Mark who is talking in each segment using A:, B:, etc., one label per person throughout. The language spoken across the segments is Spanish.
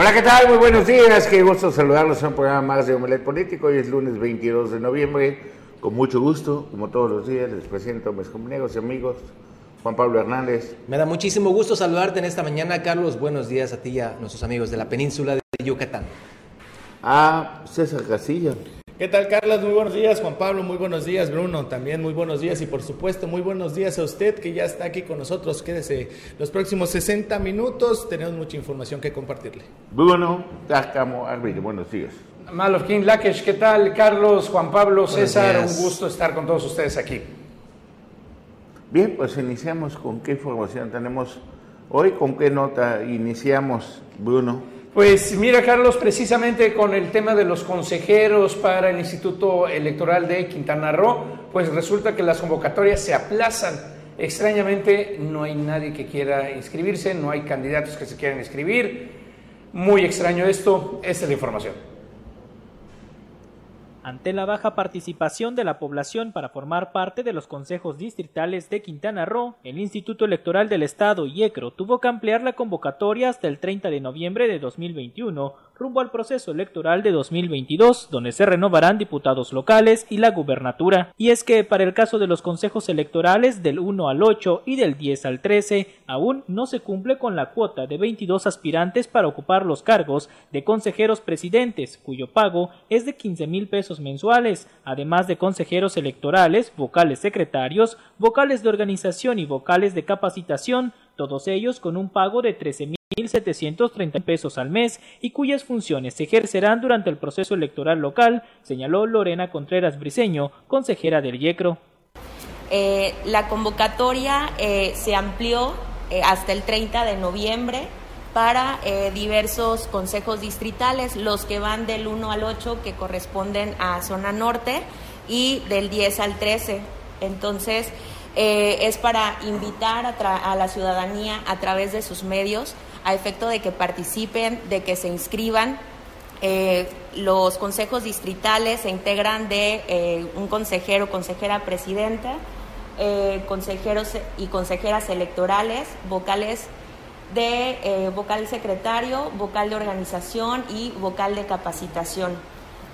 A: Hola, ¿qué tal? Muy buenos días. Qué gusto saludarlos en un programa más de Omelet Político. Hoy es lunes 22 de noviembre. Con mucho gusto, como todos los días, les presento a mis compañeros y amigos. Juan Pablo Hernández.
B: Me da muchísimo gusto saludarte en esta mañana, Carlos. Buenos días a ti y a nuestros amigos de la península de Yucatán.
A: A César Casilla.
C: ¿Qué tal, Carlos? Muy buenos días, Juan Pablo. Muy buenos días, Bruno. También muy buenos días y, por supuesto, muy buenos días a usted que ya está aquí con nosotros. Quédese los próximos 60 minutos. Tenemos mucha información que compartirle.
A: Bruno Tacamo Arbide. Buenos días.
D: Malofkin Lakesh, ¿qué tal? Carlos, Juan Pablo, César, un gusto estar con todos ustedes aquí.
A: Bien, pues iniciamos con qué información tenemos hoy, con qué nota iniciamos, Bruno.
D: Pues mira, Carlos, precisamente con el tema de los consejeros para el Instituto Electoral de Quintana Roo, pues resulta que las convocatorias se aplazan. Extrañamente no hay nadie que quiera inscribirse, no hay candidatos que se quieran inscribir. Muy extraño esto, esta es la información.
E: Ante la baja participación de la población para formar parte de los consejos distritales de Quintana Roo, el Instituto Electoral del Estado, IECRO, tuvo que ampliar la convocatoria hasta el 30 de noviembre de 2021 rumbo al proceso electoral de 2022, donde se renovarán diputados locales y la gubernatura. Y es que para el caso de los consejos electorales del 1 al 8 y del 10 al 13, aún no se cumple con la cuota de 22 aspirantes para ocupar los cargos de consejeros presidentes, cuyo pago es de 15 mil pesos mensuales, además de consejeros electorales, vocales secretarios, vocales de organización y vocales de capacitación, todos ellos con un pago de 13 mil 1.730 pesos al mes y cuyas funciones se ejercerán durante el proceso electoral local, señaló Lorena Contreras Briceño, consejera del IECRO.
F: Eh, la convocatoria eh, se amplió eh, hasta el 30 de noviembre para diversos consejos distritales, los que van del 1 al 8 que corresponden a zona norte y del 10 al 13. Entonces, es para invitar a la ciudadanía a través de sus medios a efecto de que participen, de que se inscriban. Eh, los consejos distritales se integran de eh, un consejero, consejera presidenta, eh, consejeros y consejeras electorales, vocales de vocal secretario, vocal de organización y vocal de capacitación.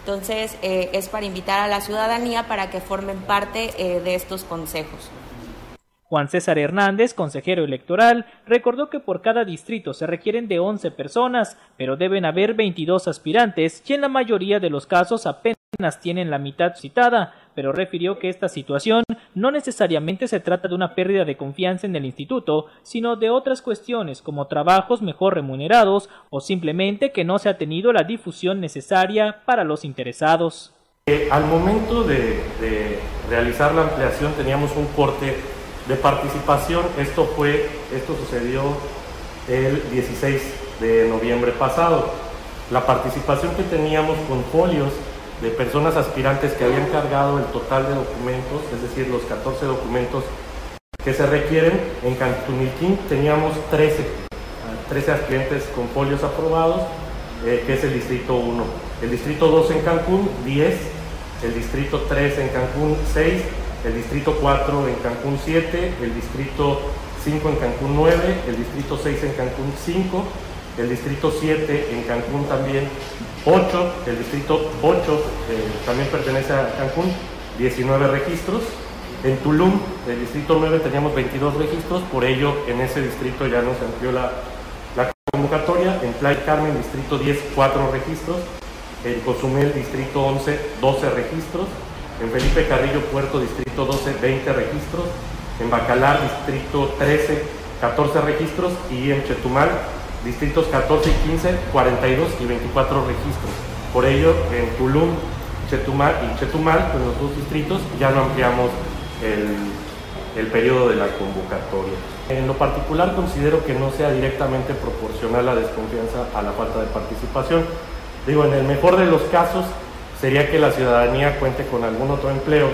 F: Entonces, es para invitar a la ciudadanía para que formen parte de estos consejos.
E: Juan César Hernández, consejero electoral, recordó que por cada distrito se requieren de 11 personas, pero deben haber 22 aspirantes y en la mayoría de los casos apenas tienen la mitad citada, pero refirió que esta situación no necesariamente se trata de una pérdida de confianza en el instituto, sino de otras cuestiones como trabajos mejor remunerados o simplemente que no se ha tenido la difusión necesaria para los interesados.
G: Eh, al momento de, de realizar la ampliación teníamos un corte de participación. Esto fue, esto sucedió el 16 de noviembre pasado. La participación que teníamos con folios de personas aspirantes que habían cargado el total de documentos, es decir, los 14 documentos que se requieren, en Cantunilquín teníamos 13, 13 aspirantes con folios aprobados, eh, que es el distrito 1. El distrito 2 en Cancún, 10, el distrito 3 en Cancún, 6, el distrito 4 en Cancún 7, el distrito 5 en Cancún 9, el distrito 6 en Cancún 5, el distrito 7 en Cancún también 8, el distrito 8 eh, también pertenece a Cancún, 19 registros. En Tulum, el distrito 9, teníamos 22 registros, por ello en ese distrito ya nos amplió la, la convocatoria. En Playa Carmen, distrito 10, 4 registros. En Cozumel, distrito 11, 12 registros. En Felipe Carrillo Puerto, Distrito 12, 20 registros. En Bacalar, Distrito 13, 14 registros. Y en Chetumal, Distritos 14 y 15, 42 y 24 registros. Por ello, en Tulum Chetumal y Chetumal, pues los dos distritos, ya no ampliamos el, el periodo de la convocatoria. En lo particular considero que no sea directamente proporcional la desconfianza a la falta de participación. Digo, en el mejor de los casos, sería que la ciudadanía cuente con algún otro empleo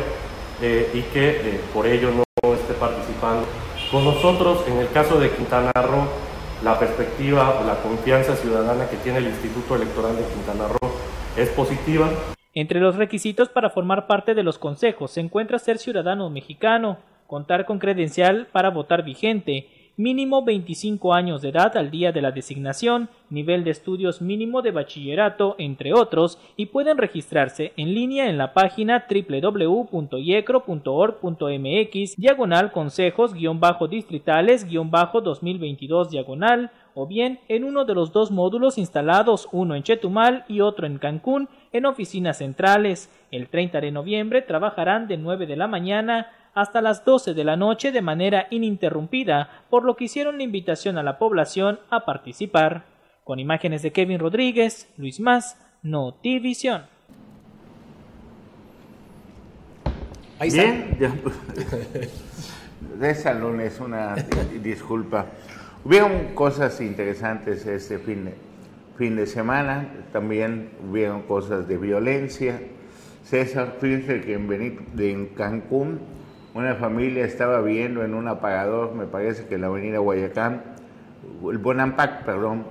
G: eh, y que eh, por ello no esté participando. Con nosotros, en el caso de Quintana Roo, la perspectiva o la confianza ciudadana que tiene el Instituto Electoral de Quintana Roo es positiva.
E: Entre los requisitos para formar parte de los consejos se encuentra ser ciudadano mexicano, contar con credencial para votar vigente, mínimo 25 años de edad al día de la designación, nivel de estudios mínimo de bachillerato, entre otros, y pueden registrarse en línea en la página www.yecro.org.mx diagonal consejos-distritales-2022 diagonal o bien en uno de los dos módulos instalados, uno en Chetumal y otro en Cancún, en oficinas centrales. El 30 de noviembre trabajarán de 9 de la mañana hasta las 12 de la noche de manera ininterrumpida, por lo que hicieron la invitación a la población a participar. Con imágenes de Kevin Rodríguez, Luis Más, Notivisión.
A: Ahí Bien, ya. de salón es una disculpa. Hubieron cosas interesantes este fin de, fin de semana, también hubieron cosas de violencia. César, fíjense que en, Benito, en Cancún una familia estaba viendo en un apagador, me parece que en la avenida Guayacán, el Bonampac, perdón,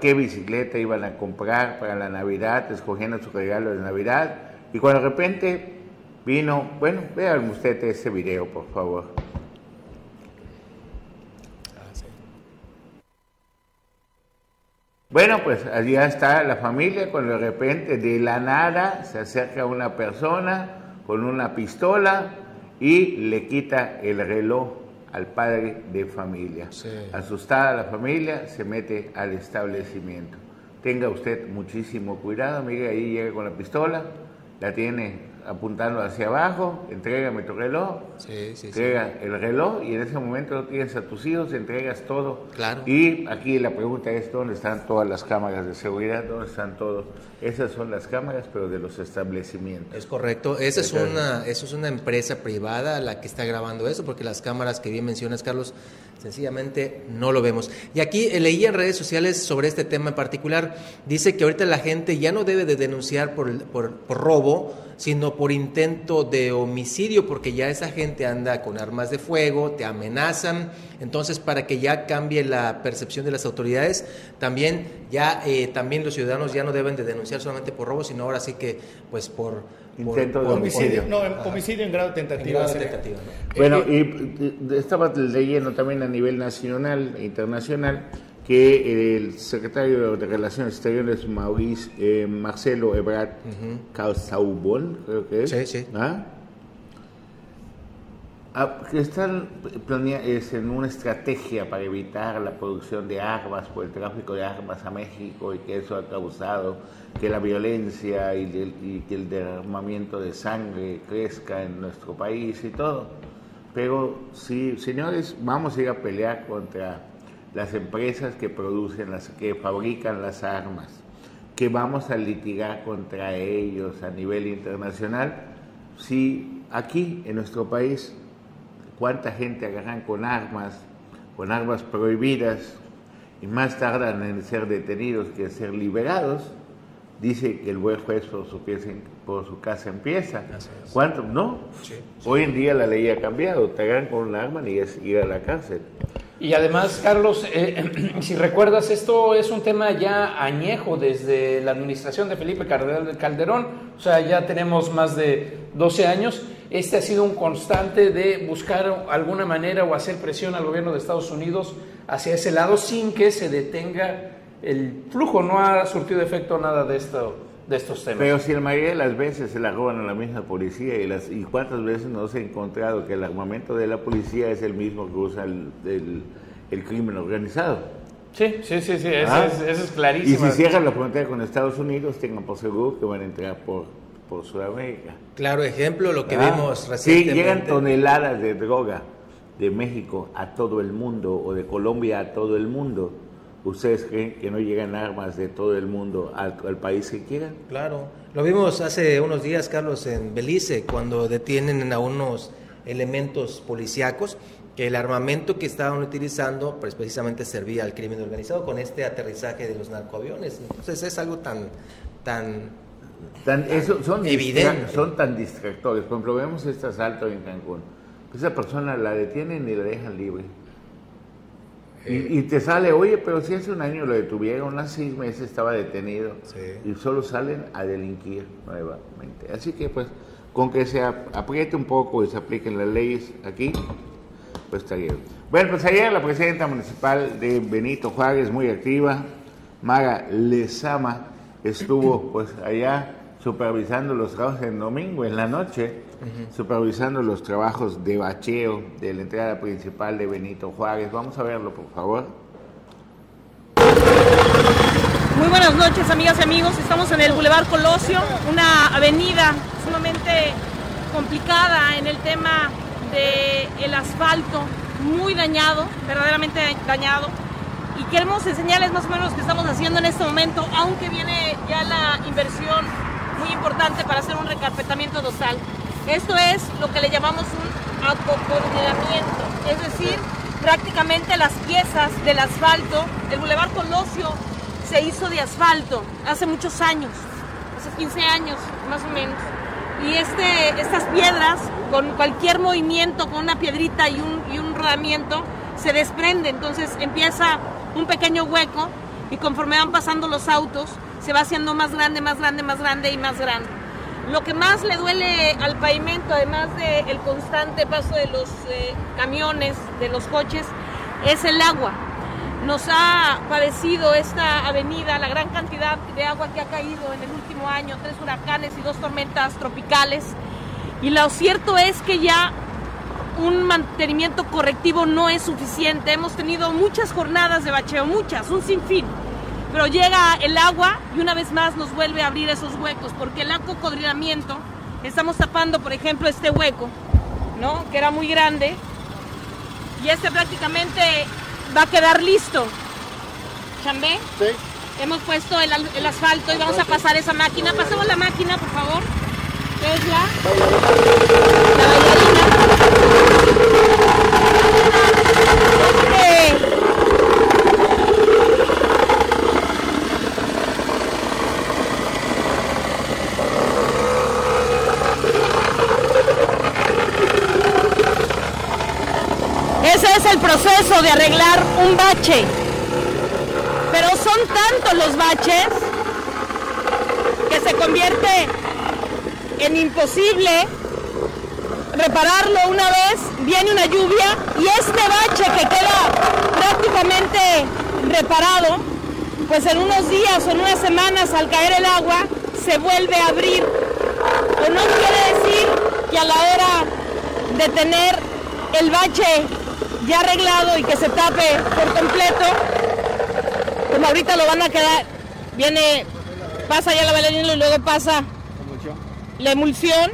A: qué bicicleta iban a comprar para la Navidad, escogiendo su regalo de Navidad, y cuando de repente vino, bueno, vean ustedes ese video, por favor. Bueno, pues allá está la familia cuando de repente de la nada se acerca una persona con una pistola y le quita el reloj al padre de familia. Asustada la familia, se mete al establecimiento. Tenga usted muchísimo cuidado, mire, ahí llega con la pistola, la tiene apuntando hacia abajo, entrégame tu reloj, sí, sí, entrega el reloj y en ese momento tienes a tus hijos, entregas todo.
B: Claro.
A: Y aquí la pregunta es, ¿dónde están todas las cámaras de seguridad? ¿Dónde están todos? Esas son las cámaras, pero de los establecimientos.
B: Es correcto. Esa es una, eso es una empresa privada la que está grabando eso, porque las cámaras que bien mencionas, Carlos, sencillamente no lo vemos. Y aquí eh, leí en redes sociales sobre este tema en particular, dice que ahorita la gente ya no debe de denunciar por, por, por robo, sino por intento de homicidio, porque ya esa gente anda con armas de fuego, te amenazan. Entonces, para que ya cambie la percepción de las autoridades, también ya eh, también los ciudadanos ya no deben de denunciar solamente por robo, sino ahora sí que pues por
C: intento de homicidio. No, homicidio en grado tentativa.
A: Bueno, y estaba leyendo también a nivel nacional e internacional que el secretario de Relaciones Exteriores, Maurice eh, Marcelo Ebrard uh creo que es.
B: Sí, sí.
A: ¿Ah? Ah, que están es en una estrategia para evitar la producción de armas por el tráfico de armas a México y que eso ha causado que la violencia y, y que el derramamiento de sangre crezca en nuestro país y todo. Pero sí, señores, vamos a ir a pelear contra las empresas que producen, las que fabrican las armas, que vamos a litigar contra ellos a nivel internacional, si aquí en nuestro país cuánta gente agarran con armas, con armas prohibidas, y más tardan en ser detenidos que en ser liberados, dice que el buen juez por su, por su casa empieza. ¿Cuánto? No. Hoy en día la ley ha cambiado, te agarran con un arma y es ir a la cárcel.
D: Y además, Carlos, eh, si recuerdas, esto es un tema ya añejo desde la administración de Felipe Calderón, o sea, ya tenemos más de 12 años. Este ha sido un constante de buscar alguna manera o hacer presión al gobierno de Estados Unidos hacia ese lado sin que se detenga el flujo. No ha surtido efecto nada de esto de estos temas.
A: Pero si la mayoría de las veces se la roban a la misma policía y, las, y cuántas veces nos he encontrado que el armamento de la policía es el mismo que usa el, el, crimen organizado.
D: Sí, sí, sí, sí, eso, ah. es, eso, es, clarísimo.
A: Y si cierran la frontera con Estados Unidos, tengan por seguro que van a entrar por, por Sudamérica.
B: Claro, ejemplo, lo que ah. vimos recientemente.
A: Sí, llegan toneladas de droga de México a todo el mundo o de Colombia a todo el mundo ¿Ustedes creen que no llegan armas de todo el mundo al, país que quieran?
B: Claro, lo vimos hace unos días, Carlos, en Belice, cuando detienen a unos elementos policíacos que el armamento que estaban utilizando pues precisamente servía al crimen organizado con este aterrizaje de los narcoaviones. Entonces es algo tan tan,
A: tan, eso, son evidente. Son tan distractores. Por ejemplo, vemos este asalto en Cancún. Esa persona la detienen y la dejan libre y, te sale, oye, pero si hace un año lo detuvieron, hace seis meses estaba detenido y solo salen a delinquir nuevamente. Así que pues con que se apriete un poco y se apliquen las leyes aquí, pues está bien. Bueno, pues ayer la presidenta municipal de Benito Juárez, muy activa, Mara Lezama, estuvo pues allá supervisando los trabajos en domingo, en la noche, supervisando los trabajos de bacheo de la entrada principal de Benito Juárez. Vamos a verlo, por favor.
H: Muy buenas noches, amigas y amigos. Estamos en el Boulevard Colosio, una avenida sumamente complicada en el tema del asfalto, muy dañado, verdaderamente dañado. Y queremos enseñarles más o menos lo que estamos haciendo en este momento, aunque viene ya la inversión muy importante para hacer un recarpetamiento total. Esto es lo que le llamamos un acocordelamiento, es decir, prácticamente las piezas del asfalto. El Boulevard Colosio se hizo de asfalto hace muchos años, hace 15 años más o menos. Y este, estas piedras, con cualquier movimiento, con una piedrita y un, y un rodamiento, se desprende. Entonces empieza un pequeño hueco y conforme van pasando los autos, se va haciendo más grande, más grande, más grande y más grande. Lo que más le duele al pavimento, además del constante paso de los eh, camiones, de los coches, es el agua. Nos ha padecido esta avenida la gran cantidad de agua que ha caído en el último año, tres huracanes y dos tormentas tropicales. Y lo cierto es que ya un mantenimiento correctivo no es suficiente. Hemos tenido muchas jornadas de bacheo, muchas, un sinfín pero llega el agua y una vez más nos vuelve a abrir esos huecos, porque el acocodrilamiento, estamos tapando, por ejemplo, este hueco, ¿no? Que era muy grande, y este prácticamente va a quedar listo. ¿Chambé?
I: Sí.
H: Hemos puesto el, el asfalto y vamos a pasar esa máquina. Pasemos la máquina, por favor. Es la, la bailarina. Ese es el de arreglar un bache. Pero son tantos los baches que se convierte en imposible repararlo una vez, viene una lluvia y este bache que queda prácticamente reparado, pues en unos días o en unas semanas al caer el agua se vuelve a abrir. O no quiere decir que a la hora de tener el bache ya arreglado y que se tape por completo, como ahorita lo van a quedar, viene, pasa ya la bailarina y luego pasa la emulsión.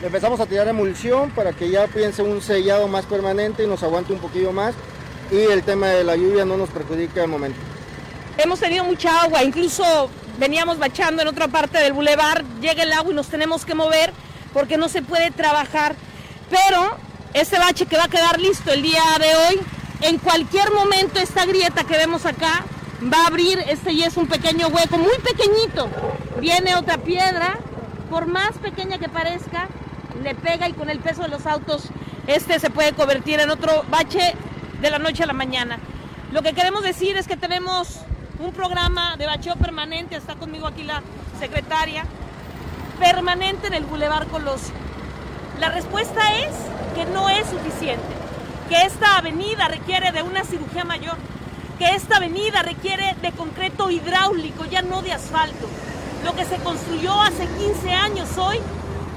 I: Le empezamos a tirar emulsión para que ya piense un sellado más permanente y nos aguante un poquillo más y el tema de la lluvia no nos perjudique al momento.
H: Hemos tenido mucha agua, incluso veníamos bachando en otra parte del bulevar, llega el agua y nos tenemos que mover porque no se puede trabajar. Pero este bache que va a quedar listo el día de hoy, en cualquier momento esta grieta que vemos acá va a abrir, este y es un pequeño hueco, muy pequeñito. Viene otra piedra, por más pequeña que parezca, le pega y con el peso de los autos este se puede convertir en otro bache de la noche a la mañana. Lo que queremos decir es que tenemos un programa de bacheo permanente, está conmigo aquí la secretaria, permanente en el Boulevard Colosio. La respuesta es que no es suficiente, que esta avenida requiere de una cirugía mayor, que esta avenida requiere de concreto hidráulico, ya no de asfalto. Lo que se construyó hace 15 años hoy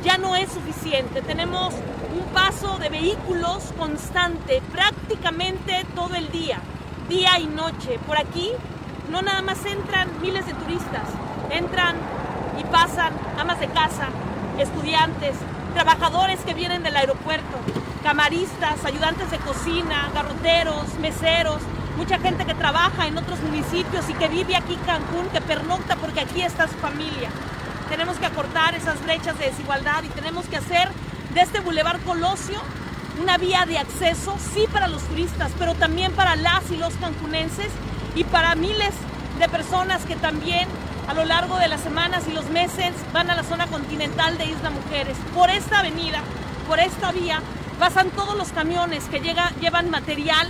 H: ya no es suficiente. Tenemos un paso de vehículos constante, prácticamente todo el día, día y noche. Por aquí no nada más entran miles de turistas, entran y pasan amas de casa, estudiantes, trabajadores que vienen del aeropuerto, camaristas, ayudantes de cocina, garroteros, meseros, mucha gente que trabaja en otros municipios y que vive aquí Cancún, que pernocta porque aquí está su familia. Tenemos que acortar esas brechas de desigualdad y tenemos que hacer de este Boulevard Colosio una vía de acceso, sí para los turistas, pero también para las y los cancunenses y para miles de personas que también a lo largo de las semanas y los meses van a la zona continental de Isla Mujeres. Por esta avenida, por esta vía, pasan todos los camiones que llega, llevan material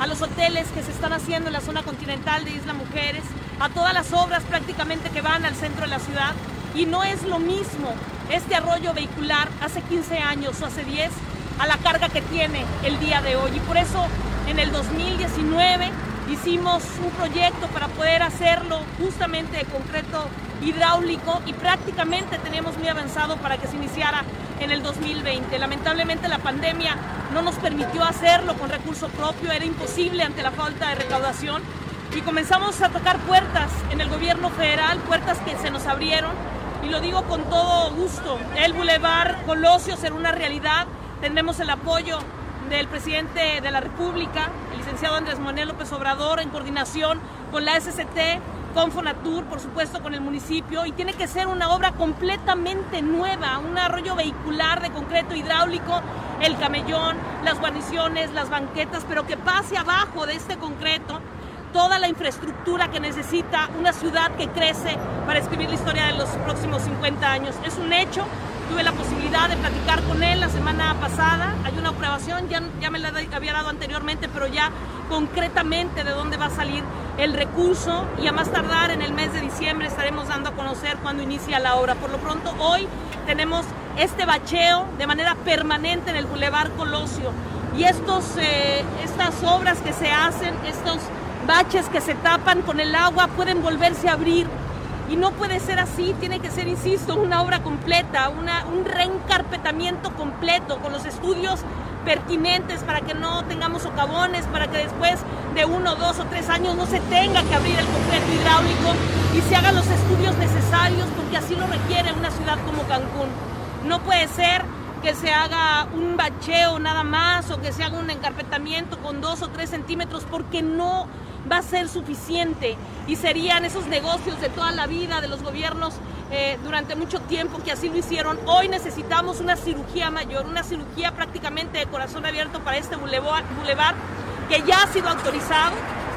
H: a los hoteles que se están haciendo en la zona continental de Isla Mujeres, a todas las obras prácticamente que van al centro de la ciudad. Y no es lo mismo este arroyo vehicular hace 15 años o hace 10 a la carga que tiene el día de hoy. Y por eso en el 2019 hicimos un proyecto para poder hacerlo justamente de concreto hidráulico y prácticamente teníamos muy avanzado para que se iniciara en el 2020. Lamentablemente la pandemia no nos permitió hacerlo con recurso propio, era imposible ante la falta de recaudación y comenzamos a tocar puertas en el gobierno federal, puertas que se nos abrieron y lo digo con todo gusto. El Boulevard Colosio será una realidad, tendremos el apoyo del presidente de la República, el licenciado Andrés Manuel López Obrador, en coordinación con la SCT, con Fonatur, por supuesto, con el municipio, y tiene que ser una obra completamente nueva, un arroyo vehicular de concreto hidráulico, el camellón, las guarniciones, las banquetas, pero que pase abajo de este concreto toda la infraestructura que necesita una ciudad que crece para escribir la historia de los próximos 50 años. Es un hecho, tuve la posibilidad de platicar con él la semana pasada, hay una aprobación, ya, ya me la había dado anteriormente, pero ya concretamente de dónde va a salir el recurso y a más tardar en el mes de diciembre estaremos dando a conocer cuando inicia la obra. Por lo pronto hoy tenemos este bacheo de manera permanente en el Boulevard Colosio y estos, eh, estas obras que se hacen, estos baches que se tapan con el agua pueden volverse a abrir. Y no puede ser así, tiene que ser, insisto, una obra completa, un reencarpetamiento completo con los estudios pertinentes para que no tengamos socavones, para que después de uno, dos o tres años no se tenga que abrir el concreto hidráulico y se hagan los estudios necesarios porque así lo requiere una ciudad como Cancún. No puede ser que se haga un bacheo nada más o que se haga un encarpetamiento con dos o tres centímetros porque no va a ser suficiente y serían esos negocios de toda la vida de los gobiernos eh, durante mucho tiempo que así lo hicieron. Hoy necesitamos una cirugía mayor, una cirugía prácticamente de corazón abierto para este bulevar, que ya ha sido autorizado.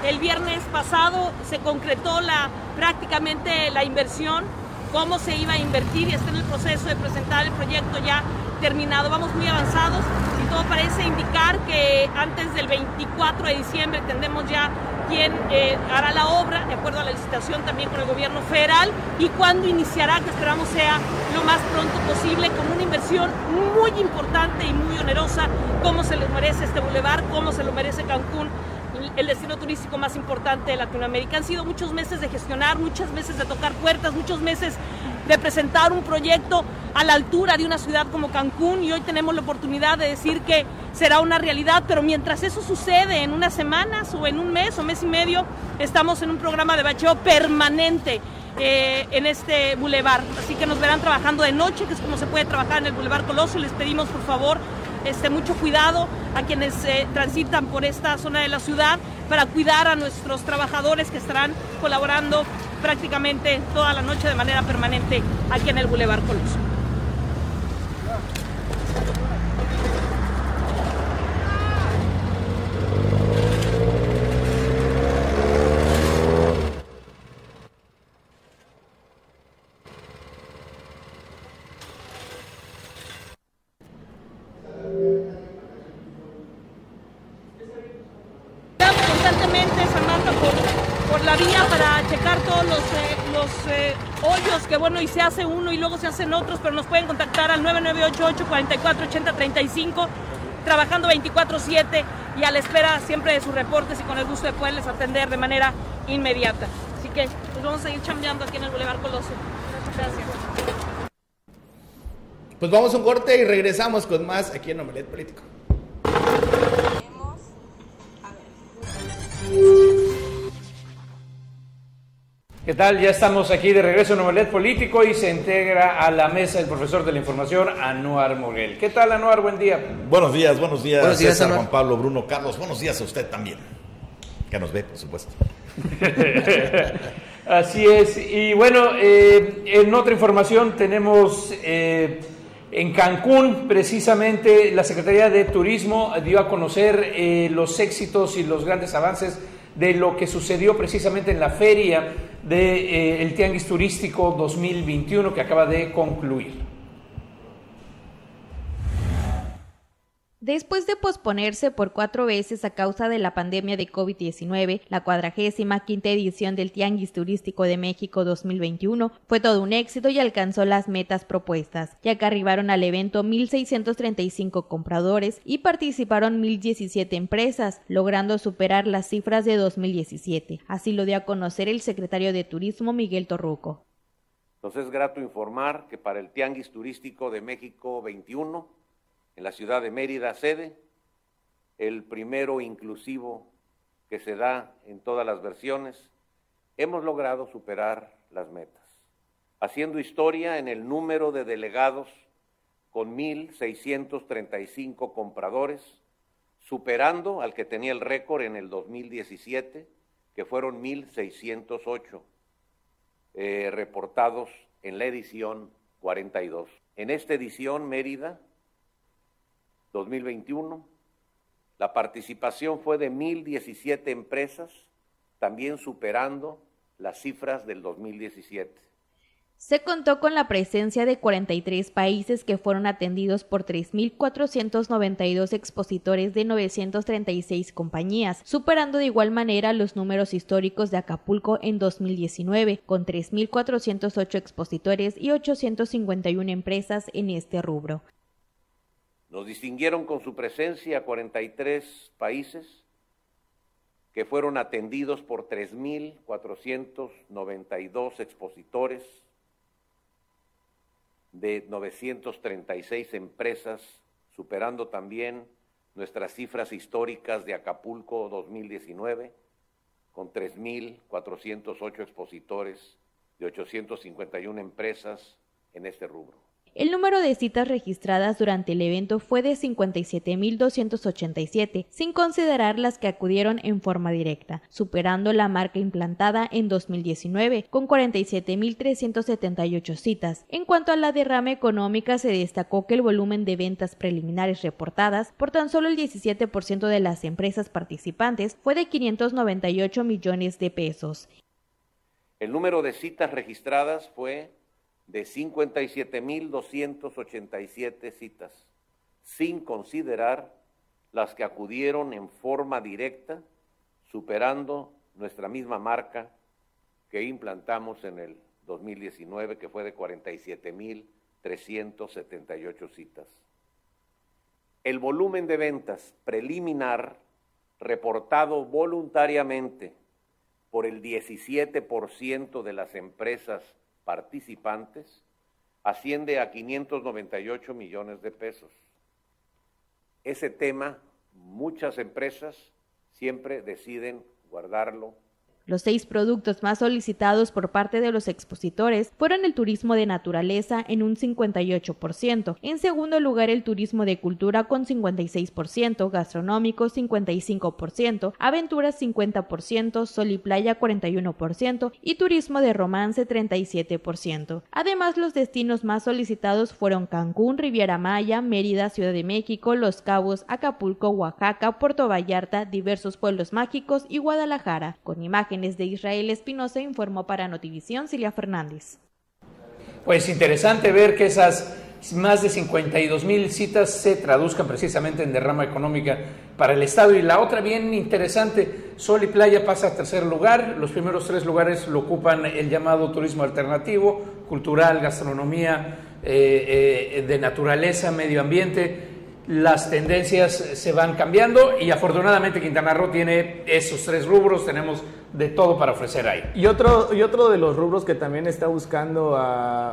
H: El viernes pasado se concretó la, prácticamente la inversión, cómo se iba a invertir y está en el proceso de presentar el proyecto ya terminado. Vamos muy avanzados y todo parece indicar que antes del 24 de diciembre tendremos ya quien eh, hará la obra, de acuerdo a la licitación también con el gobierno federal, y cuándo iniciará, que esperamos sea lo más pronto posible, con una inversión muy importante y muy onerosa, como se le merece este bulevar, como se lo merece Cancún, el destino turístico más importante de Latinoamérica. Han sido muchos meses de gestionar, muchos meses de tocar puertas, muchos meses de presentar un proyecto a la altura de una ciudad como Cancún y hoy tenemos la oportunidad de decir que será una realidad, pero mientras eso sucede en unas semanas o en un mes o mes y medio, estamos en un programa de bacheo permanente. Eh, en este bulevar, así que nos verán trabajando de noche, que es como se puede trabajar en el bulevar Coloso. Les pedimos por favor este, mucho cuidado a quienes transitan por esta zona de la ciudad para cuidar a nuestros trabajadores que estarán colaborando prácticamente toda la noche de manera permanente aquí en el Boulevard Y se hace uno y luego se hacen otros, pero nos pueden contactar al 9988 448035 trabajando 24/7 y a la espera siempre de sus reportes y con el gusto de poderles atender de manera inmediata. Así que pues vamos a seguir chambeando aquí en el Boulevard Coloso. Gracias.
C: Pues vamos a un corte y regresamos con más aquí en Omelet Político.
D: ¿Qué tal? Ya estamos aquí de regreso en Novelet Político y se integra a la mesa el profesor de la información, Anuar Moguel. ¿Qué tal, Anuar? Buen día.
J: Buenos días, buenos días, buenos días César, Juan Pablo, Bruno, Carlos. Buenos días a usted también, que nos ve, por supuesto.
D: Así es. Y bueno, eh, en otra información tenemos... Eh, en Cancún, precisamente, la Secretaría de Turismo dio a conocer eh, los éxitos y los grandes avances de lo que sucedió precisamente en la feria del de, eh, Tianguis Turístico 2021 que acaba de concluir.
K: Después de posponerse por cuatro veces a causa de la pandemia de COVID-19, la cuadragésima quinta edición del Tianguis Turístico de México 2021 fue todo un éxito y alcanzó las metas propuestas, ya que arribaron al evento 1.635 compradores y participaron 1.017 empresas, logrando superar las cifras de 2017. Así lo dio a conocer el secretario de Turismo Miguel Torruco.
L: Nos es grato informar que para el Tianguis Turístico de México 21 en la ciudad de Mérida, sede, el primero inclusivo que se da en todas las versiones, hemos logrado superar las metas, haciendo historia en el número de delegados con 1.635 compradores, superando al que tenía el récord en el 2017, que fueron 1.608 eh, reportados en la edición 42. En esta edición, Mérida 2021. La participación fue de 1.017 empresas, también superando las cifras del 2017.
K: Se contó con la presencia de 43 países que fueron atendidos por 3.492 expositores de 936 compañías, superando de igual manera los números históricos de Acapulco en 2019, con 3.408 expositores y 851 empresas en este rubro.
L: Nos distinguieron con su presencia 43 países que fueron atendidos por 3.492 expositores de 936 empresas, superando también nuestras cifras históricas de Acapulco 2019, con 3.408 expositores de 851 empresas en este rubro.
K: El número de citas registradas durante el evento fue de 57.287, sin considerar las que acudieron en forma directa, superando la marca implantada en 2019 con 47.378 citas. En cuanto a la derrama económica, se destacó que el volumen de ventas preliminares reportadas por tan solo el 17% de las empresas participantes fue de 598 millones de pesos.
L: El número de citas registradas fue de 57.287 citas, sin considerar las que acudieron en forma directa, superando nuestra misma marca que implantamos en el 2019, que fue de 47.378 citas. El volumen de ventas preliminar reportado voluntariamente por el 17% de las empresas participantes asciende a 598 millones de pesos. Ese tema, muchas empresas siempre deciden guardarlo
K: los seis productos más solicitados por parte de los expositores fueron el turismo de naturaleza en un 58%, en segundo lugar el turismo de cultura con 56%, gastronómico 55%, aventuras 50%, sol y playa 41% y turismo de romance 37%. Además, los destinos más solicitados fueron Cancún, Riviera Maya, Mérida, Ciudad de México, Los Cabos, Acapulco, Oaxaca, Puerto Vallarta, diversos pueblos mágicos y Guadalajara, con imágenes de Israel Espinosa informó para Notivisión Cilia Fernández.
D: Pues interesante ver que esas más de 52 mil citas se traduzcan precisamente en derrama económica para el Estado. Y la otra bien interesante, Sol y Playa pasa a tercer lugar. Los primeros tres lugares lo ocupan el llamado turismo alternativo, cultural, gastronomía, eh, eh, de naturaleza, medio ambiente las tendencias se van cambiando y afortunadamente Quintana Roo tiene esos tres rubros, tenemos de todo para ofrecer ahí.
C: Y otro, y otro de los rubros que también está buscando,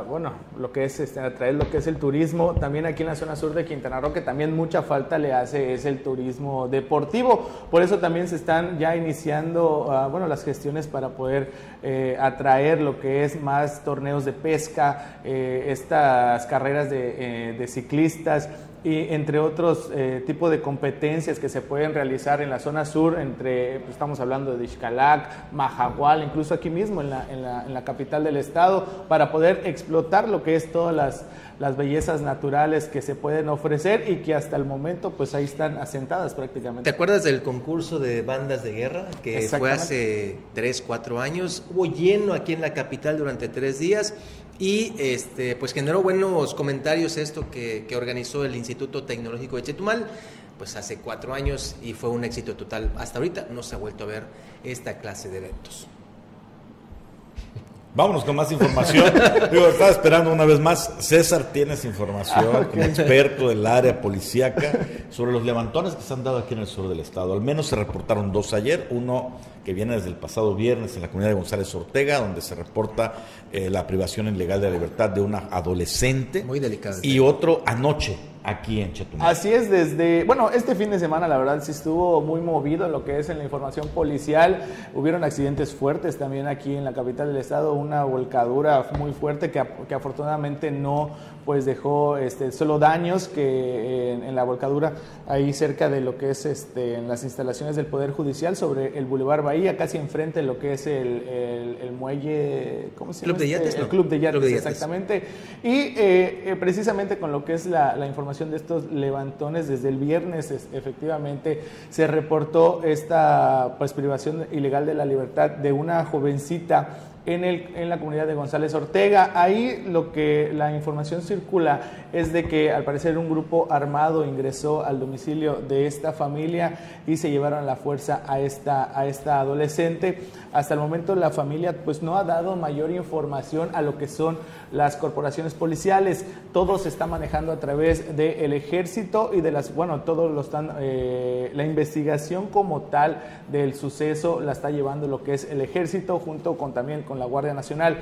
C: bueno, lo que es este, atraer lo que es el turismo, también aquí en la zona sur de Quintana Roo, que también mucha falta le hace, es el turismo deportivo. Por eso también se están ya iniciando, ah, bueno, las gestiones para poder eh, atraer lo que es más torneos de pesca, eh, estas carreras de, eh, de ciclistas y entre otros eh, tipos de competencias que se pueden realizar en la zona sur, entre, pues, estamos hablando de Ixcalac, Majagual, incluso aquí mismo en la, en, la, en la, capital del estado, para poder explotar lo que es todas las, las, bellezas naturales que se pueden ofrecer y que hasta el momento pues ahí están asentadas prácticamente.
B: ¿Te acuerdas del concurso de bandas de guerra que fue hace 3, 4 años? Hubo lleno aquí en la capital durante tres días Y este, pues generó buenos comentarios esto que, que organizó el Instituto Tecnológico de Chetumal pues hace cuatro años y fue un éxito total. Hasta ahorita no se ha vuelto a ver esta clase de eventos.
J: Vámonos con más información. Digo, estaba esperando una vez más. César, tienes información ah, como experto del área policíaca sobre los levantones que se han dado aquí en el sur del estado. Al menos se reportaron dos ayer. Uno que viene desde el pasado viernes en la comunidad de González Ortega, donde se reporta eh, la privación ilegal de la libertad de una adolescente.
B: Muy delicado.
J: Y otro anoche aquí en Chetumal.
C: Así es, desde, bueno, este fin de semana la verdad sí estuvo muy movido lo que es en la información policial. Hubieron accidentes fuertes también aquí en la capital del estado, una volcadura muy fuerte que, que afortunadamente no pues dejó este, solo daños que en, la volcadura ahí cerca de lo que es este, en las instalaciones del Poder Judicial sobre el Boulevard Bahía, casi enfrente de lo que es el, el, muelle, ¿cómo se
B: llama? Club de
C: este?
B: Yates,
C: El Club de Yates, exactamente. Y eh, eh, precisamente con lo que es la, la, información de estos levantones, desde el viernes efectivamente se reportó esta pues, privación ilegal de la libertad de una jovencita en, el, en la comunidad de González Ortega. Ahí lo que la información circula es de que al parecer un grupo armado ingresó al domicilio de esta familia y se llevaron la fuerza a esta, a esta adolescente. Hasta el momento la familia pues no ha dado mayor información a lo que son las corporaciones policiales. Todo se está manejando a través del ejército y de las, bueno, todos lo están, eh, la investigación como tal del suceso la está llevando lo que es el ejército junto con también con la Guardia Nacional.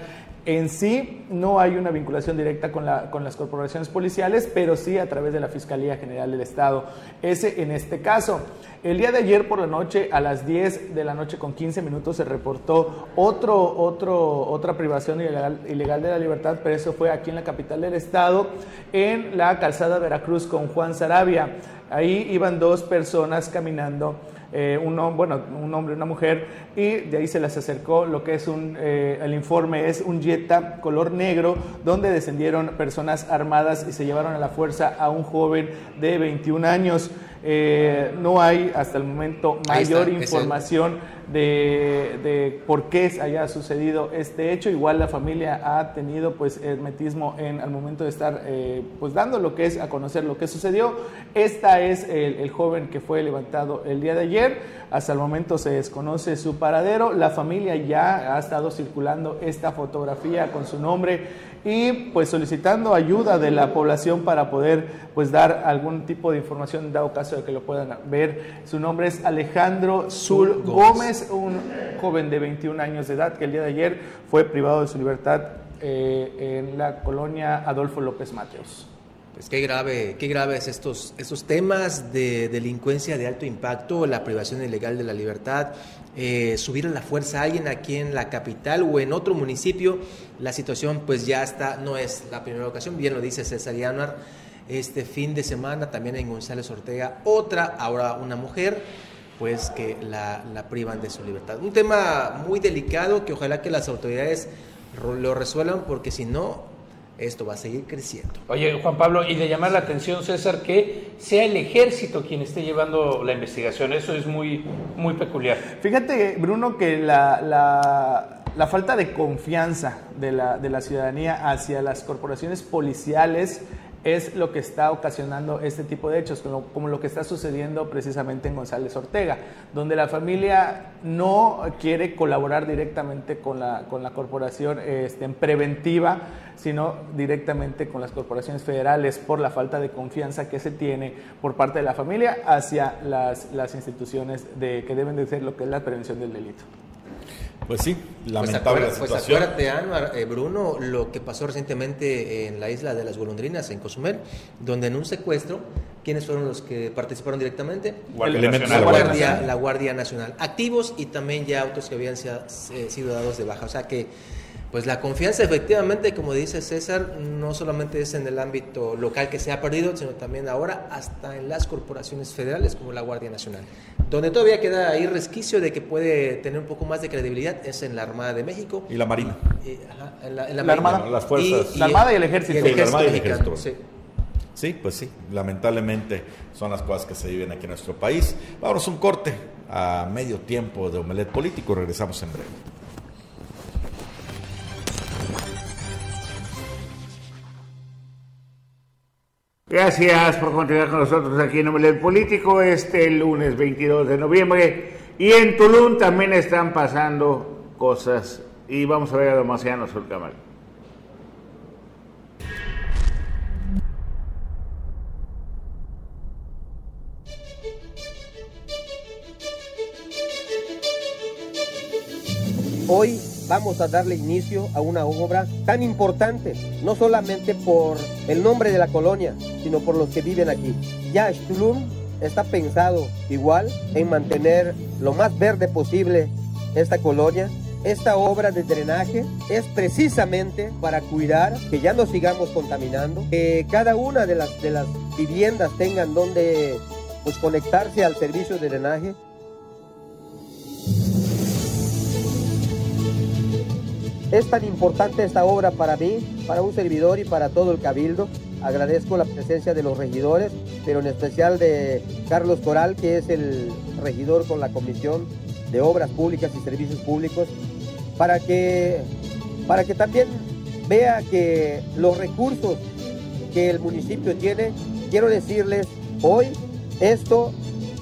C: En sí no hay una vinculación directa con, con las corporaciones policiales, pero sí a través de la Fiscalía General del Estado. Ese en este caso. El día de ayer por la noche, a las 10 de la noche con 15 minutos, se reportó otro, otro, otra privación ilegal, ilegal de la libertad, pero eso fue aquí en la capital del estado, en la calzada Veracruz con Juan Sarabia. Ahí iban dos personas caminando eh, un, bueno, un hombre una mujer, y de ahí se les acercó lo que es un, eh, el informe es un Jetta color negro, donde descendieron personas armadas y se llevaron a la fuerza a un joven de 21 años. Eh, no hay hasta el momento mayor información de, por qué haya sucedido este hecho. Igual la familia ha tenido pues hermetismo en al momento de estar eh, pues dando lo que es a conocer lo que sucedió. Esta es el, el, joven que fue levantado el día de ayer. Hasta el momento se desconoce su paradero. La familia ya ha estado circulando esta fotografía con su nombre y pues solicitando ayuda de la población para poder pues dar algún tipo de información dado caso de que lo puedan ver. Su nombre es Alejandro Zul Gómez, un joven de 21 años de edad que el día de ayer fue privado de su libertad eh, en la colonia Adolfo López Mateos.
B: Pues qué grave, qué graves estos, estos temas de delincuencia de alto impacto, la privación ilegal de la libertad, eh, subir a la fuerza a alguien aquí en la capital o en otro municipio, la situación pues ya está, no es la primera ocasión, bien lo dice César Yanuar, este fin de semana también en González Ortega, otra, ahora una mujer, pues que la, la privan de su libertad. Un tema muy delicado que ojalá que las autoridades lo resuelvan porque si no esto va a seguir creciendo.
D: Oye, Juan Pablo, y de llamar la atención, César, que sea el ejército quien esté llevando la investigación. Eso es muy, muy peculiar.
C: Fíjate, Bruno, que la, la, la falta de confianza de la, de la ciudadanía hacia las corporaciones policiales es lo que está ocasionando este tipo de hechos, como, lo que está sucediendo precisamente en González Ortega, donde la familia no quiere colaborar directamente con la, con la corporación este, en preventiva, sino directamente con las corporaciones federales por la falta de confianza que se tiene por parte de la familia hacia las, las instituciones de, que deben de ser lo que es la prevención del delito.
J: Pues sí, pues lamentable
B: pues, situación. Pues acuérdate, Anuar, eh, Bruno, lo que pasó recientemente en la isla de las golondrinas, en Cozumel, donde en un secuestro, ¿quiénes fueron los que participaron directamente?
J: Guardia
B: Nacional. La, Guardia, la Guardia Nacional. Activos y también ya autos que habían eh, sido dados de baja. O sea que pues la confianza efectivamente, como dice César, no solamente es en el ámbito local que se ha perdido, sino también ahora hasta en las corporaciones federales como la Guardia Nacional. Donde todavía queda ahí resquicio de que puede tener un poco más de credibilidad es en la Armada de México.
J: Y la Marina.
C: en la, Armada. las fuerzas. la Armada y el Ejército.
J: Y el Ejército, sí. sí, pues sí, lamentablemente son las cosas que se viven aquí en nuestro país. Vamos un corte a medio tiempo de Omelet Político, regresamos en breve.
A: Gracias por continuar con nosotros aquí en Nombre Político este lunes 22 de noviembre. Y en Tulum también están pasando cosas. Y vamos a ver a los marcianos sur cámara.
M: Hoy vamos a darle inicio a una obra tan importante, no solamente por el nombre de la colonia, sino por los que viven aquí. Ya Tulum está pensado igual en mantener lo más verde posible esta colonia. Esta obra de drenaje es precisamente para cuidar que ya no sigamos contaminando, que cada una de las, de las viviendas tengan donde pues, conectarse al servicio de drenaje Es tan importante esta obra para mí, para un servidor y para todo el cabildo. Agradezco la presencia de los regidores, pero en especial de Carlos Coral, que es el regidor con la Comisión de Obras Públicas y Servicios Públicos, para que, para que también vea que los recursos que el municipio tiene, quiero decirles, hoy esto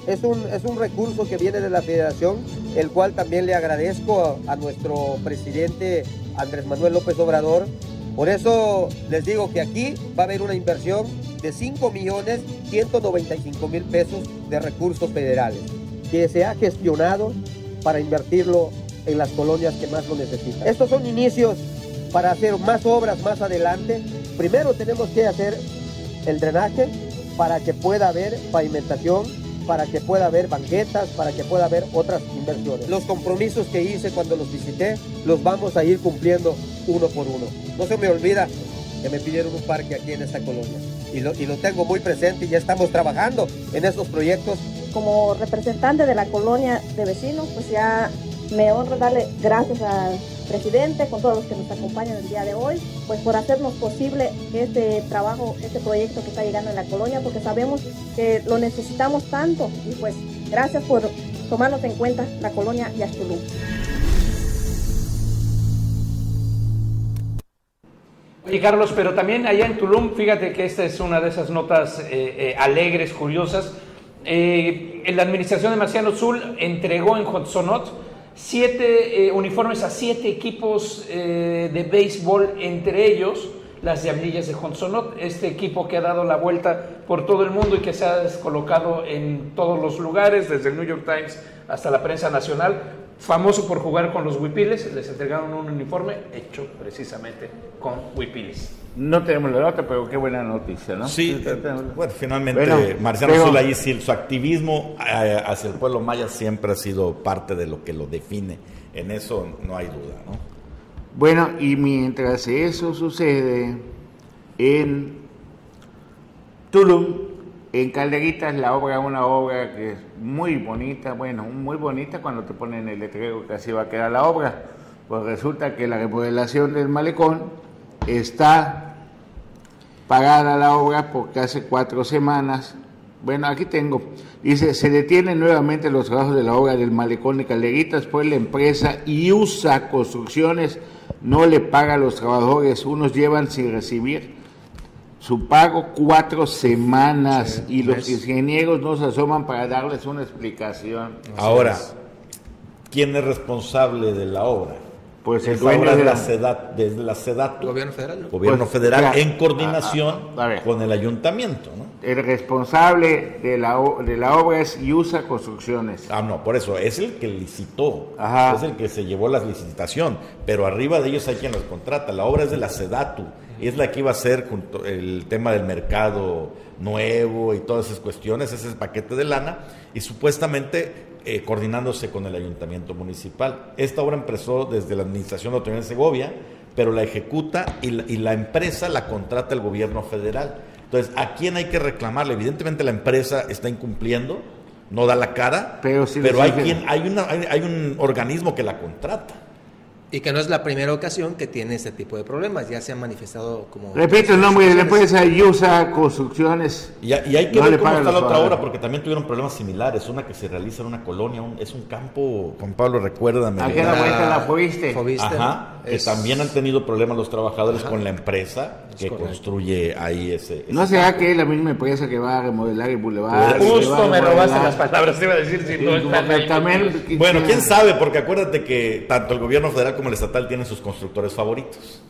M: es un, es un recurso que viene de la federación, el cual también le agradezco a nuestro presidente Andrés Manuel López Obrador. Por eso les digo que aquí va a haber una inversión de 5 millones 195 mil pesos de recursos federales que se ha gestionado para invertirlo en las colonias que más lo necesitan. Estos son inicios para hacer más obras más adelante. Primero tenemos que hacer el drenaje para que pueda haber pavimentación para que pueda haber banquetas, para que pueda haber otras inversiones. Los compromisos que hice cuando los visité los vamos a ir cumpliendo uno por uno. No se me olvida que me pidieron un parque aquí en esta colonia y lo, y lo tengo muy presente y ya estamos trabajando en esos proyectos.
N: Como representante de la colonia de vecinos, pues ya me honra darle gracias al presidente, con todos los que nos acompañan el día de hoy, pues por hacernos posible este trabajo, este proyecto que está llegando en la colonia, porque sabemos que lo necesitamos tanto y pues gracias por tomarnos en cuenta la colonia Yaxtulú.
D: Oye, Carlos, pero también allá en Tulum, fíjate que esta es una de esas notas eh, eh, alegres, curiosas. Eh, la administración de Marciano Zul entregó en Hotsonot siete eh, uniformes a siete equipos eh, de béisbol, entre ellos las Diablillas de Honsonot, este equipo que ha dado la vuelta por todo el mundo y que se ha descolocado en todos los lugares, desde el New York Times hasta la prensa nacional, famoso por jugar con los huipiles, les entregaron un uniforme hecho precisamente con huipiles.
A: No tenemos la nota, pero qué buena noticia, ¿no?
J: Sí, bueno, finalmente Marciano pero, su activismo eh, hacia el pueblo maya siempre ha sido parte de lo que lo define. En eso no hay duda, ¿no?
A: Bueno, y mientras eso sucede en Tulum, en Calderitas, la obra es una obra que es muy bonita, bueno, muy bonita cuando te ponen el letrero que así va a quedar la obra, pues resulta que la remodelación del malecón está pagada la obra porque hace cuatro semanas. Bueno, aquí tengo. Dice, se detienen nuevamente los trabajos de la obra del malecón de Calderitas, pues la empresa IUSA Construcciones no le paga a los trabajadores. Unos llevan sin recibir su pago cuatro semanas y los ingenieros no se asoman para darles una explicación.
J: Ahora, ¿quién es responsable de la obra?
A: Pues el
J: dueño de la SEDAT, desde la SEDAT,
B: gobierno federal,
J: gobierno pues, federal en coordinación con el ayuntamiento, ¿no?
A: El responsable de la, de la obra es IUSA Construcciones.
J: Ah, no, por eso, es el que licitó, es el que se llevó la licitación, pero arriba de ellos hay quien los contrata, la obra es de la SEDATU, es la que iba a ser junto el tema del mercado nuevo y todas esas cuestiones, ese es el paquete de lana, y supuestamente eh, coordinándose con el ayuntamiento municipal. Esta obra empezó desde la administración de Autonomía de Segovia, pero la ejecuta y la, y la, empresa la contrata el gobierno federal. Entonces, ¿a quién hay que reclamarle? Evidentemente la empresa está incumpliendo, no da la cara, pero, pero hay, quien, hay, una, hay, hay un organismo que la contrata.
B: Y que no es la primera ocasión que tiene este tipo de problemas, ya se han manifestado como...
A: Repito el nombre de la empresa Yusa Construcciones.
J: Y, y hay que ver cómo está la otra obra, porque también tuvieron problemas similares. Una que se realiza en una colonia, un, es un campo, Juan Pablo, recuérdame.
A: ¿A qué la vuelta la fuiste?
J: Ajá que también han tenido problemas los trabajadores con la empresa que construye ahí ese...
A: ¿No será que es la misma empresa que va a remodelar el bulevar?
D: Justo me robaste las palabras, te iba a decir si no
J: también, Bueno, quién sabe, porque acuérdate que tanto el gobierno federal como el estatal tienen sus constructores favoritos.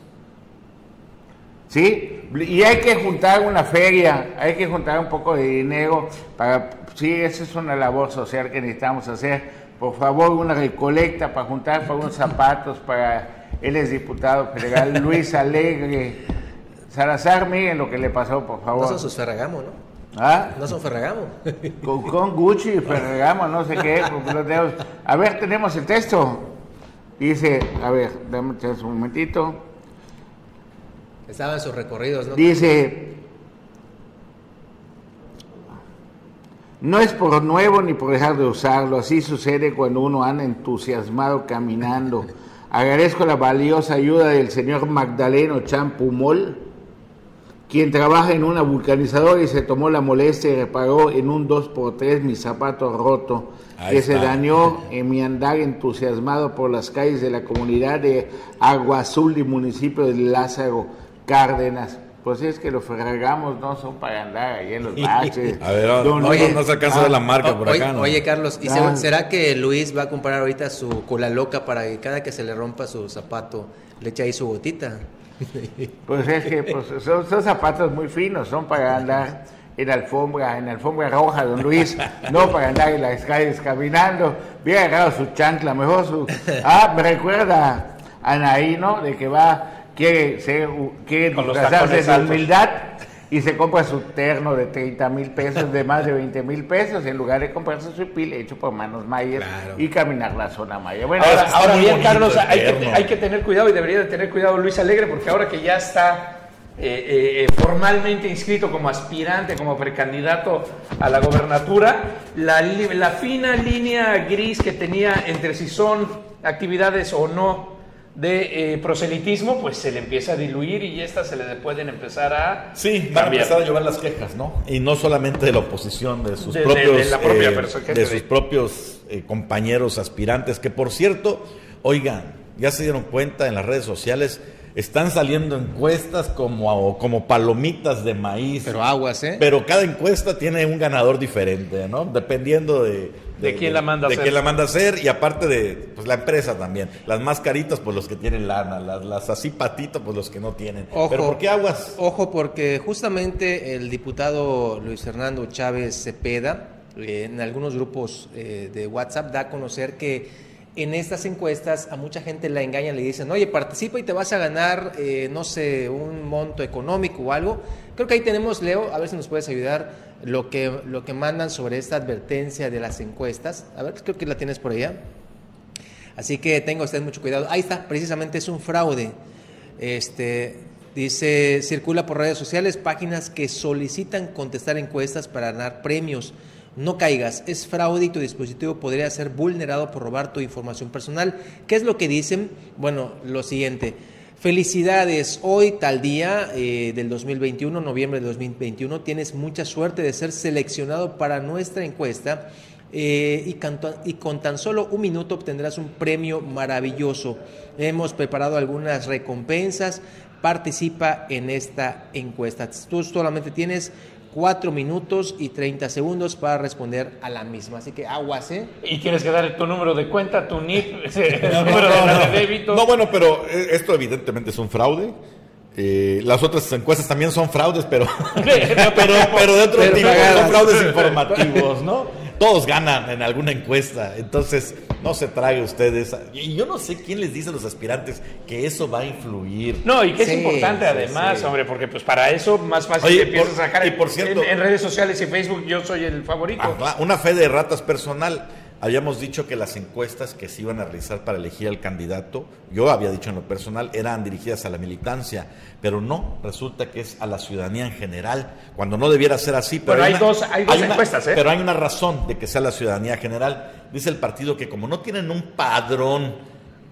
A: Sí, y hay que juntar una feria, hay que juntar un poco de dinero para, sí, esa es una labor social que necesitamos hacer. Por favor, una recolecta para juntar para unos zapatos para, él es diputado federal, Luis Alegre. Salazar, miren lo que le pasó, por favor.
B: No son sus Ferragamo, ¿no?
A: ¿Ah?
B: No son Ferragamo.
A: Con, con Gucci, Ferragamo, no sé qué. A ver, tenemos el texto. Dice, a ver, dame un momentito.
B: Estaba en sus recorridos, ¿no?
A: Dice, no es por nuevo ni por dejar de usarlo, así sucede cuando uno anda entusiasmado caminando. Agradezco la valiosa ayuda del señor Magdaleno Champumol, quien trabaja en una vulcanizadora y se tomó la molestia y reparó en un 2x3 mi zapato roto, que se dañó en mi andar entusiasmado por las calles de la comunidad de Agua Azul y municipio de Lázaro Cárdenas. Pues es que los ferragamos no son para andar ahí en los baches.
J: A ver, oye, no, se alcanza de la marca por
B: oye,
J: acá, ¿no?
B: Oye, Carlos, ¿y será que Luis va a comprar ahorita su cola loca para que cada que se le rompa su zapato le eche ahí su gotita?
A: Pues es que pues, son, zapatos muy finos, son para andar en alfombra, en alfombra roja, don Luis, no para andar en las calles caminando. Bien agarrado su chancla, mejor su... Ah, me recuerda a Anaí, ¿no? De que va quiere, ser, quiere disfrazarse de humildad y se compra su terno de 30 mil pesos, de más de 20 mil pesos, en lugar de comprarse su pil hecho por manos Mayer y caminar la zona Mayer.
D: Bueno, ahora, bien, Carlos, hay que, hay que, tener cuidado y debería de tener cuidado Luis Alegre, porque ahora que ya está eh, eh, formalmente inscrito como aspirante, como precandidato a la gobernatura, la, la fina línea gris que tenía entre si son actividades o no de eh, proselitismo, pues se le empieza a diluir y estas se le pueden empezar a.
J: Sí, van a empezar a llover las quejas, ¿no? Y no solamente de la oposición, de sus propios, de, sus propios compañeros aspirantes, que por cierto, oigan, ya se dieron cuenta en las redes sociales están saliendo encuestas como, como palomitas de maíz.
B: Pero aguas, ¿eh?
J: Pero cada encuesta tiene un ganador diferente, ¿no? Dependiendo de...
D: De, quién la manda
J: a hacer. De quién la manda a hacer y aparte de pues, la empresa también. Las más caritas, pues los que tienen lana. Las, las así patitas, pues los que no tienen.
B: Ojo,
J: Pero ¿por qué aguas?
B: Ojo, porque justamente el diputado Luis Fernando Chávez Cepeda, eh, en algunos grupos eh, de WhatsApp, da a conocer que en estas encuestas a mucha gente la engañan, le dicen, oye, participa y te vas a ganar, eh, no sé, un monto económico o algo. Creo que ahí tenemos, Leo, a ver si nos puedes ayudar, lo que, lo que mandan sobre esta advertencia de las encuestas. A ver, creo que la tienes por allá. Así que tenga usted mucho cuidado. Ahí está, precisamente es un fraude. Este, dice, circula por redes sociales páginas que solicitan contestar encuestas para ganar premios. No caigas, es fraude y tu dispositivo podría ser vulnerado por robar tu información personal. ¿Qué es lo que dicen? Bueno, lo siguiente. Felicidades, hoy tal día eh, del 2021, noviembre de 2021, tienes mucha suerte de ser seleccionado para nuestra encuesta eh, y, y, con tan solo un minuto obtendrás un premio maravilloso. Hemos preparado algunas recompensas, participa en esta encuesta. Tú solamente tienes 4 minutos y 30 segundos para responder a la misma. Así que aguas, ¿eh?
D: ¿Y quieres que dar tu número de cuenta, tu NIP, el número de, débito?
J: No, bueno, pero eh, esto evidentemente es un fraude. Eh, las otras encuestas también son fraudes, pero, pero, pero de otro tipo, son fraudes informativos, ¿no? Todos ganan en alguna encuesta. Entonces, no se trague ustedes. Y yo no sé quién les dice a los aspirantes que eso va a influir.
D: No, y que es importante además, hombre, porque pues para eso más fácil que empiezas a sacar.
J: Y por cierto,
D: en, redes sociales y Facebook yo soy el favorito.
J: una fe de ratas personal. Habíamos dicho que las encuestas que se iban a realizar para elegir al candidato, yo había dicho en lo personal, eran dirigidas a la militancia, pero no, resulta que es a la ciudadanía en general, cuando no debiera ser así.
D: Pero, hay, dos, hay dos encuestas, ¿eh?
J: Pero hay una razón de que sea la ciudadanía general. Dice el partido que como no tienen un padrón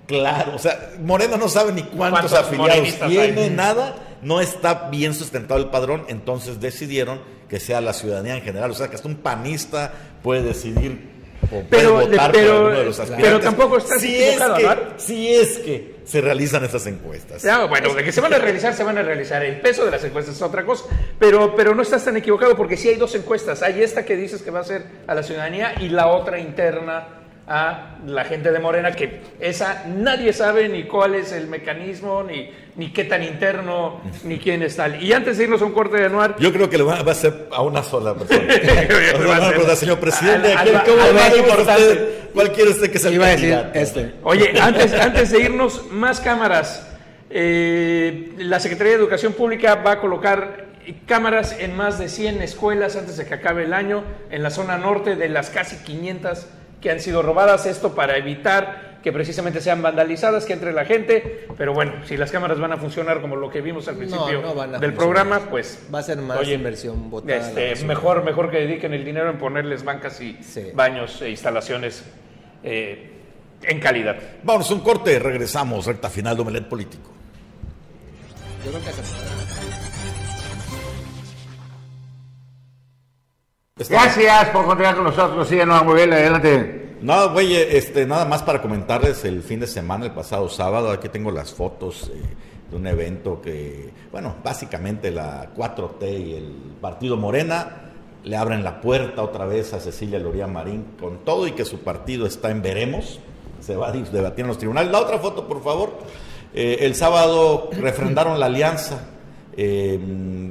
J: claro, o sea, Moreno no sabe ni cuántos, afiliados tiene, nada, no está bien sustentado el padrón, entonces decidieron que sea la ciudadanía en general, o sea, que hasta un panista puede decidir o
D: Pero-
J: votar
D: pero-
J: por alguno de los
D: pero tampoco estás
J: si es que. Si es que se realizan estas encuestas.
D: Bueno, de que se van a realizar, se van a realizar. El peso de las encuestas es otra cosa. Pero, pero no estás tan equivocado porque sí hay dos encuestas. Hay esta que dices que va a ser a la ciudadanía y la otra interna a la gente de Morena, que esa nadie sabe ni cuál es el mecanismo, ni, ni qué tan interno, ni quién es tal. Y antes de irnos a un corte de anuar,
J: Yo creo que le va, va a ser a una sola persona.
D: Va a
J: Una
D: ser-
J: persona, señor presidente,
D: Al-
J: ¿quién-
D: al-
J: cómo
D: al
J: va
D: importante.
J: usted? ¿cuál quiere usted que el
B: Iba a decir este.
D: Oye, antes, antes de irnos, más cámaras. Eh, la Secretaría de Educación Pública va a colocar cámaras en más de 100 escuelas antes de que acabe el año en la zona norte de las casi 500 que han sido robadas. Esto para evitar que precisamente sean vandalizadas, que entre la gente. Pero bueno, si las cámaras van a funcionar como lo que vimos al principio
B: no
D: del
B: funcionar.
D: programa, pues
B: Va a ser más
D: Oye,
B: inversión botada.
D: este, mejor, mejor que dediquen el dinero en ponerles bancas y baños e instalaciones eh, en calidad.
J: Vamos a un corte, regresamos, recta final de Omelet Político.
B: Yo creo que
A: Gracias por continuar con nosotros. Síganos, muy bien, adelante.
J: Nada, güey, este, nada más para comentarles el fin de semana, el pasado sábado, aquí tengo las fotos eh, de un evento que, bueno, básicamente la 4T y el Partido Morena le abren la puerta otra vez a Cecilia Loría Marín con todo y que su partido está en veremos, se va a debatir en los tribunales. La otra foto, por favor. Eh, el sábado refrendaron la alianza eh,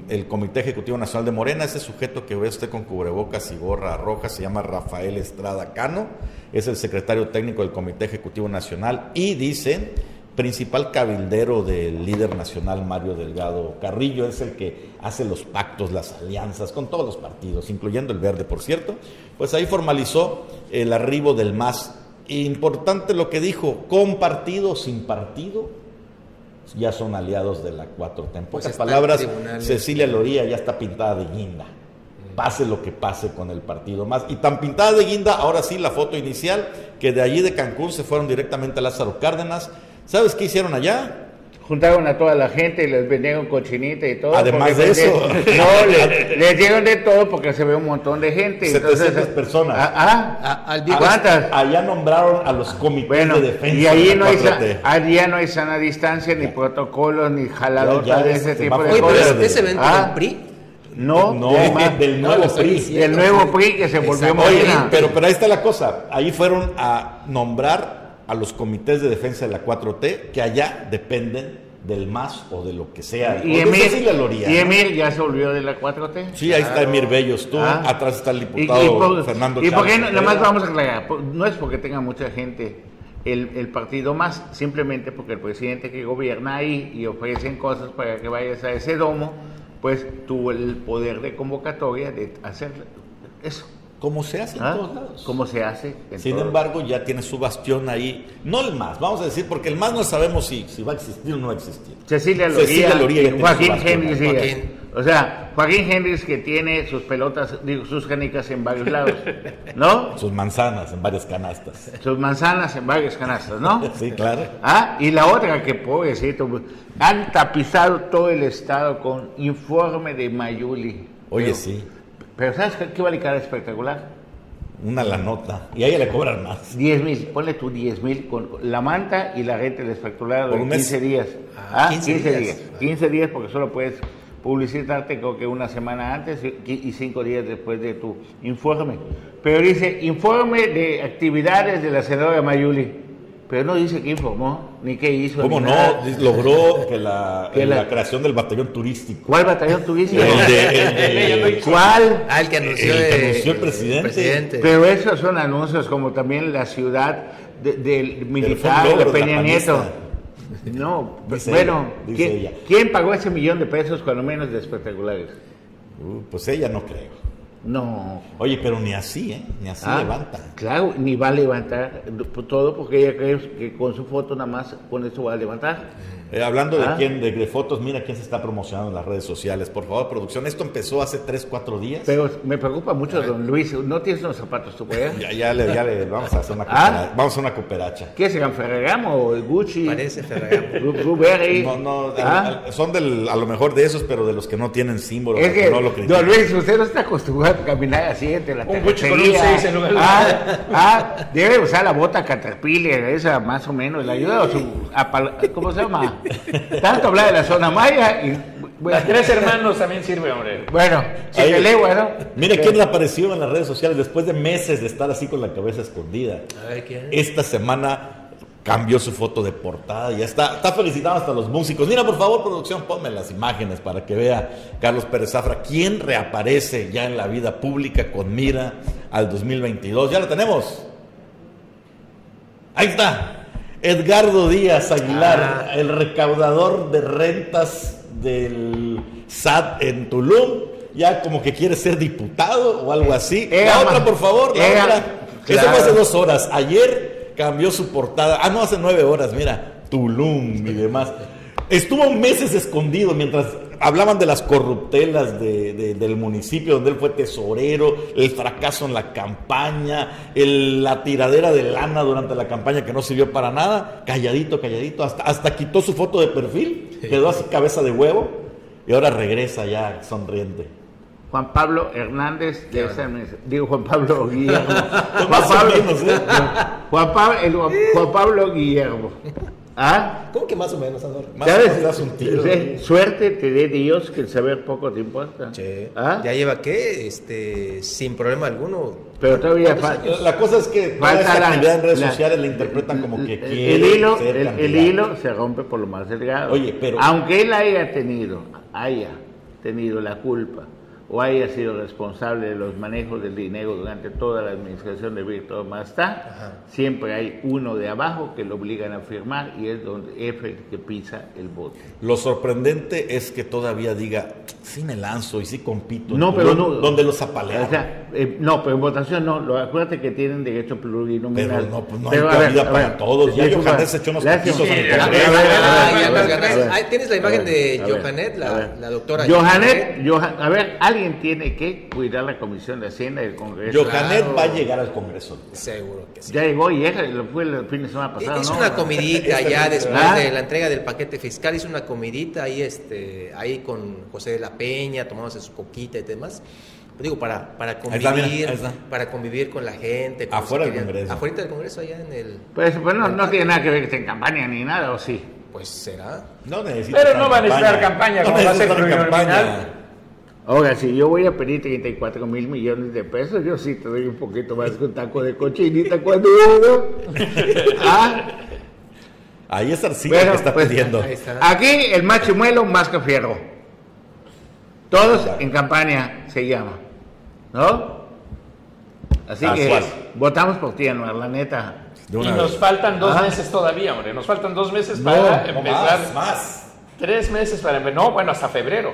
J: el Comité Ejecutivo Nacional de Morena, ese sujeto que ve usted con cubrebocas y gorra roja, se llama Rafael Estrada Cano, es el secretario técnico del Comité Ejecutivo Nacional y dicen principal cabildero del líder nacional Mario Delgado Carrillo, es el que hace los pactos, las alianzas con todos los partidos, incluyendo el verde, por cierto, pues ahí formalizó el arribo del MAS. Importante lo que dijo, con partido, sin partido, ya son aliados de la 4T. En
B: Pues
J: pocas
B: en
J: palabras,
B: tribunales.
J: Cecilia Loría ya está pintada de guinda. Pase lo que pase con el partido más. Y tan pintada de guinda, ahora sí, la foto inicial, que de allí de Cancún se fueron directamente a Lázaro Cárdenas. ¿Sabes qué hicieron allá?
A: Juntaron a toda la gente y les vendieron cochinita y todo.
J: Además de eso.
A: No, les, les dieron de todo porque se ve un montón de gente.
J: 700
A: entonces,
J: personas.
A: Ah,
B: al
A: ah,
B: viejo-
A: ¿cuántas?
J: Allá nombraron a los comités
A: Bueno,
J: de defensa.
A: y ahí
J: de
A: no, hay, sa-
J: 4T.
A: allá no hay sana distancia, ni protocolos, ni jaladotas
J: Ya, ya
A: de ese
J: se
A: tipo de
B: Oye, pero
A: cosas.
B: ese, ese evento
A: Ah,
B: del PRI.
A: No,
J: No,
A: de más.
J: del
B: No,
J: nuevo
B: estoy
J: PRI.
B: diciendo.
A: del nuevo PRI que se volvió.
J: Oye, pero, pero ahí está la cosa. Ahí fueron a nombrar a los comités de defensa de la 4T, que allá dependen del MAS o de lo que sea.
A: Y
J: Loría.
A: y Emil ya se volvió de la 4T.
J: Sí, ahí está Emir Bellos, tú,
A: Ah.
J: atrás está el
A: Y,
J: diputado
A: y por,
J: Fernando
A: y por no-
J: Cepeda.
A: nada más vamos a aclarar, no es porque tenga mucha gente el, el partido más, simplemente porque el presidente que gobierna ahí y ofrecen cosas para que vayas a ese domo, pues tuvo el poder de convocatoria de hacer eso.
J: Como se hace en
A: ¿Ah?
J: todos lados.
A: Como se hace. en
J: Sin
A: todos-
J: embargo, ya tiene su bastión ahí. No el MAS, vamos a decir, porque el MAS no sabemos si, si va a existir o no va a existir.
A: Cecilia Loría,
J: Cecilia Loría
A: Joaquín.
B: Joaquín.
A: O sea, Joaquín Hendrix que tiene sus pelotas, digo, sus canicas en varios lados, ¿no?
J: Sus manzanas en varias canastas.
A: Sus manzanas en varias canastas, ¿no?
J: Sí, claro.
A: Ah, y la otra que pobrecito, han tapizado todo el estado con informe de Mayuli.
J: Oye,
A: Pero-
J: sí,
A: Pero ¿sabes qué, qué vale cada espectacular?
J: una la nota. Y a ella le cobran más.
A: 10 mil, ponle tú 10 mil con la manta y la renta del espectacular de
J: un mes.
A: 15 días.
B: Ah,
A: Ah,
B: 15
A: 15,
B: días.
A: días. 15 días porque solo puedes publicitarte creo que una semana antes y y cinco días después de tu informe. Pero dice informe de actividades de la senadora Mayuli. Pero no dice qué informó, ni qué hizo.
J: ¿Cómo no?
A: nada.
J: Logró que la,
A: Que
J: la...
A: la-
J: creación del batallón turístico.
A: ¿Cuál batallón turístico?
J: El de- el de-
A: ¿Cuál?
B: Ah, el que anunció,
J: El que anunció el presidente.
A: Pero esos son anuncios como también la ciudad de- del militar de
J: logro de la
A: Peña Nieto. No,
J: Dice
A: bueno,
J: ella, dice
A: ¿quién,
J: ella.
A: quién pagó ese millón de pesos cuando menos de espectaculares?
J: Uh, pues ella no creo.
A: No.
J: Oye, pero ni así, ¿eh? Ni así
A: Ah,
J: levanta.
A: Claro, ni va a levantar todo porque ella cree que con su foto nada más con eso va a levantar.
J: Eh, hablando de
A: ¿Ah?
J: quién, de, de fotos, mira quién se está promocionando en las redes sociales. Por favor, producción. Esto empezó hace 3, 4 días.
A: Pero me preocupa mucho, don Luis. ¿No tienes unos zapatos tú, güey?
J: Ya, ya, le, ya le vamos a hacer una
A: ¿Ah?
J: vamos a hacer una cooperacha.
A: ¿Qué serán Ferragamo o el Gucci?
B: Parece Ferragamo.
J: No, no,
A: ¿Ah?
J: son del, a lo mejor de esos, pero de los que no tienen símbolo.
A: Es que,
J: no lo
A: don Luis, usted no está acostumbrado a caminar así entre la
D: Un Gucci con un
A: terracería.
D: seis en lugar de-
A: ah, ah, debe usar la bota Caterpillar, esa más o menos, le ayuda a su, ¿cómo se llama? Tanto hablar de la zona maya y, bueno,
D: Las tres hermanos también sirve, hombre.
A: bueno,
J: Ahí-
A: chiquelegua, ¿no?
J: Mire quién le apareció en las redes sociales después de meses de estar así con la cabeza escondida.
B: A ver, ¿quién?
J: Esta semana cambió su foto de portada y ya está, está felicitando hasta los músicos. Mira, por favor, producción, ponme las imágenes para que vea Carlos Pérez Zafra quién reaparece ya en la vida pública con mira al 2022. Ya lo tenemos. Ahí está. Edgardo Díaz Aguilar, el recaudador de rentas del SAT en Tulum. Ya como que quiere ser diputado o algo así.
A: Eh,
J: la otra, por favor, la
A: eh,
J: otra. Eso
A: claro.
J: fue hace dos horas. Ayer cambió su portada. Ah, no, hace nueve horas, mira. Tulum y demás. Estuvo meses escondido mientras hablaban de las corruptelas de- de- del municipio donde él fue tesorero, el fracaso en la campaña, el- la tiradera de lana durante la campaña que no sirvió para nada. Calladito, calladito. Hasta, hasta quitó su foto de perfil. Quedó así cabeza de huevo. Y ahora regresa ya sonriente.
A: Juan Pablo Hernández de esa. Digo Juan Pablo Guillermo. Juan
J: Más o
A: Pablo,
J: menos, ¿eh?
A: Juan Pablo, el Juan, Juan Pablo Guillermo. ¿Ah?
B: ¿Cómo que más o menos, Ador?
J: Más o
A: ¿Sabes?
J: menos das un tiro.
A: Sí, Suerte te dé Dios que el saber poco te importa.
B: Che,
A: ¿Ah?
B: Ya lleva qué, este, sin problema alguno.
A: Pero todavía
B: ¿Cuántos
A: falta.
J: La cosa es que toda
A: Falta
J: esta
A: la-
J: actividad en redes
A: la-
J: sociales la interpretan como que
A: el,
J: quiere
A: el hilo,
J: ser
A: el, el hilo se rompe por lo más delgado.
J: Oye, pero-
A: aunque él haya tenido, haya tenido la culpa o haya sido responsable de los manejos del dinero durante toda la administración de Víctor Mastá, siempre hay uno de abajo que lo obligan a firmar y es donde F el que pisa el voto.
J: Lo sorprendente es que todavía diga, sí me lanzo y sí compito.
A: No, pero
J: Tulum",
A: no.
J: Donde los apalearon.
A: O sea, eh, no, pero en votación no. Lo, acuérdate que tienen derecho plurinominal.
J: Pero no, pues no
A: Pero,
J: hay
A: ver,
J: cabida para
A: ver,
J: todos. Ya Johannes se echó unos
B: Ah. Ahí tienes la imagen de Johanet, la- doctora
A: Johanet, Johan- a ver, alguien tiene que cuidar la Comisión de Hacienda del Congreso.
J: Johanet
B: Claro.
J: va a llegar al Congreso.
B: Seguro que sí.
A: Ya llegó y llega, lo fue el fin de semana pasado.
B: Hizo
A: ¿no?
B: una comidita ya después
A: ¿Ah?
B: de la entrega del paquete fiscal, hizo una comidita ahí, este, ahí con José de la Peña, tomándose su coquita y demás. Digo, para, para
J: Ahí está, mira,
B: convivir,
J: ahí está.
B: para convivir con la gente. con
J: Afuera del Congreso.
B: Afuera del Congreso, allá en el...
A: Pues, pues no, no tiene nada que ver que esté en campaña ni nada, ¿o sí?
B: Pues será.
J: No necesita
D: Pero no va a necesitar campaña,
J: No
D: como va a ser
J: campaña.
A: Ahora, si yo voy a pedir 34 mil millones de pesos, yo sí te doy un poquito más que un taco de cochinita cuando uno. ¿Ah?
J: Ahí es Arcilla
A: Bueno,
J: que está
A: pues,
J: pidiendo.
B: está.
A: Aquí el machimuelo más que fierro. Todos en campaña se llama. ¿No? Así que votamos por ti, Anuar, la neta.
D: Y nos
J: vez.
D: faltan dos
A: Ah.
D: meses todavía, hombre. Nos faltan dos meses
A: No,
D: para empezar.
J: más, más.
D: Tres meses para empezar. No, bueno, hasta febrero.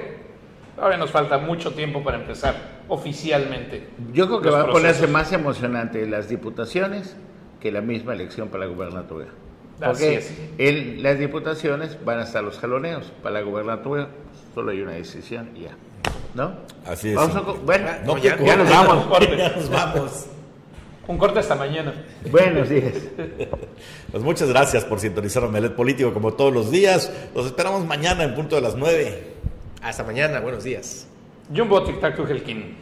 D: Todavía nos falta mucho tiempo para empezar oficialmente.
A: Yo creo que va a ponerse más emocionante las diputaciones que la misma elección para la gubernatura.
D: Así
A: Porque
D: es.
A: en las diputaciones van a estar los jaloneos. Para la gubernatura solo hay una decisión y ya. ¿No?
J: Así es.
A: Vamos a bueno,
J: No,
A: ya, ya nos vamos.
J: Ya nos vamos.
D: Un corte hasta mañana.
A: Buenos días.
J: Pues muchas gracias por sintonizar Omelet Político como todos los días. Los esperamos mañana en punto de las 9.
B: Hasta mañana, buenos días.
D: Jumbo Tic Tac Tujelkin.